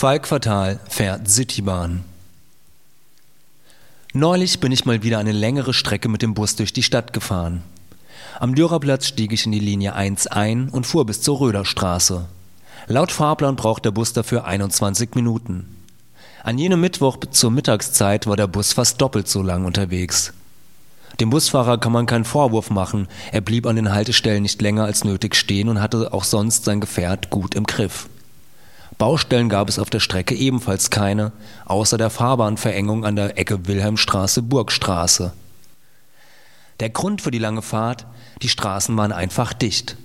Falk Fatal fährt Citybahn. Neulich bin ich mal wieder eine längere Strecke mit dem Bus durch die Stadt gefahren. Am Dürerplatz stieg ich in die Linie 1 ein und fuhr bis zur Röderstraße. Laut Fahrplan braucht der Bus dafür 21 Minuten. An jenem Mittwoch zur Mittagszeit war der Bus fast doppelt so lang unterwegs. Dem Busfahrer kann man keinen Vorwurf machen, er blieb an den Haltestellen nicht länger als nötig stehen und hatte auch sonst sein Gefährt gut im Griff. Baustellen gab es auf der Strecke ebenfalls keine, außer der Fahrbahnverengung an der Ecke Wilhelmstraße-Burgstraße. Der Grund für die lange Fahrt, die Straßen waren einfach dicht.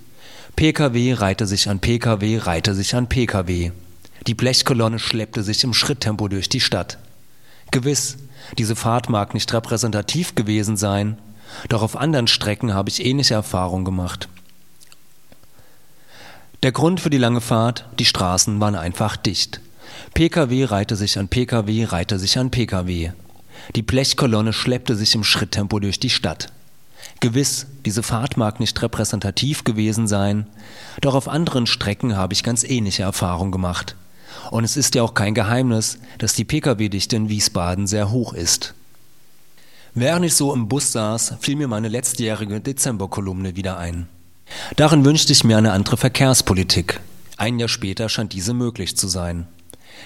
Pkw reihte sich an Pkw, reihte sich an Pkw. Die Blechkolonne schleppte sich im Schritttempo durch die Stadt. Gewiss, diese Fahrt mag nicht repräsentativ gewesen sein, doch auf anderen Strecken habe ich ähnliche Erfahrungen gemacht. Der Grund für die lange Fahrt, die Straßen waren einfach dicht. Pkw reihte sich an Pkw, reihte sich an Pkw. Die Blechkolonne schleppte sich im Schritttempo durch die Stadt. Gewiss, diese Fahrt mag nicht repräsentativ gewesen sein, doch auf anderen Strecken habe ich ganz ähnliche Erfahrungen gemacht. Und es ist ja auch kein Geheimnis, dass die Pkw-Dichte in Wiesbaden sehr hoch ist. Während ich so im Bus saß, fiel mir meine letztjährige Dezemberkolumne wieder ein. Darin wünschte ich mir eine andere Verkehrspolitik. Ein Jahr später scheint diese möglich zu sein.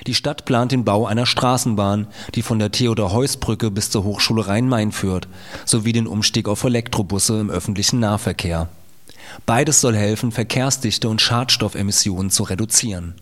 Die Stadt plant den Bau einer Straßenbahn, die von der Theodor-Heuss-Brücke bis zur Hochschule Rhein-Main führt, sowie den Umstieg auf Elektrobusse im öffentlichen Nahverkehr. Beides soll helfen, Verkehrsdichte und Schadstoffemissionen zu reduzieren.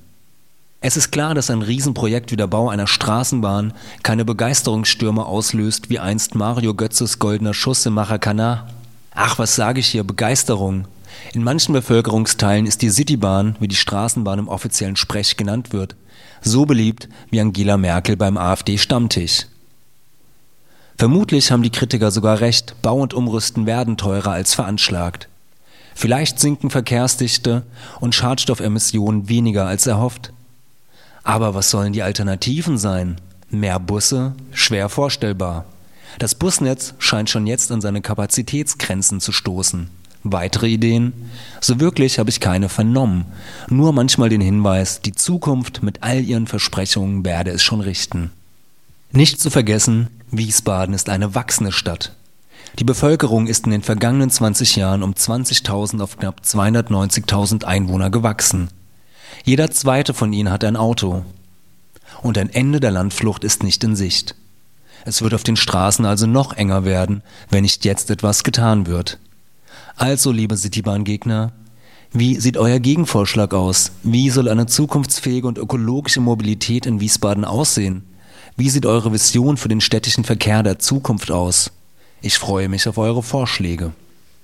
Es ist klar, dass ein Riesenprojekt wie der Bau einer Straßenbahn keine Begeisterungsstürme auslöst wie einst Mario Götzes goldener Schuss im Maracanã. Ach, was sage ich hier, Begeisterung. In manchen Bevölkerungsteilen ist die Citybahn, wie die Straßenbahn im offiziellen Sprech genannt wird, so beliebt wie Angela Merkel beim AfD-Stammtisch. Vermutlich haben die Kritiker sogar recht, Bau und Umrüsten werden teurer als veranschlagt. Vielleicht sinken Verkehrsdichte und Schadstoffemissionen weniger als erhofft. Aber was sollen die Alternativen sein? Mehr Busse? Schwer vorstellbar. Das Busnetz scheint schon jetzt an seine Kapazitätsgrenzen zu stoßen. Weitere Ideen? So wirklich habe ich keine vernommen. Nur manchmal den Hinweis, die Zukunft mit all ihren Versprechungen werde es schon richten. Nicht zu vergessen, Wiesbaden ist eine wachsende Stadt. Die Bevölkerung ist in den vergangenen 20 Jahren um 20.000 auf knapp 290.000 Einwohner gewachsen. Jeder zweite von ihnen hat ein Auto. Und ein Ende der Landflucht ist nicht in Sicht. Es wird auf den Straßen also noch enger werden, wenn nicht jetzt etwas getan wird. Also, liebe Citybahn-Gegner, wie sieht euer Gegenvorschlag aus? Wie soll eine zukunftsfähige und ökologische Mobilität in Wiesbaden aussehen? Wie sieht eure Vision für den städtischen Verkehr der Zukunft aus? Ich freue mich auf eure Vorschläge.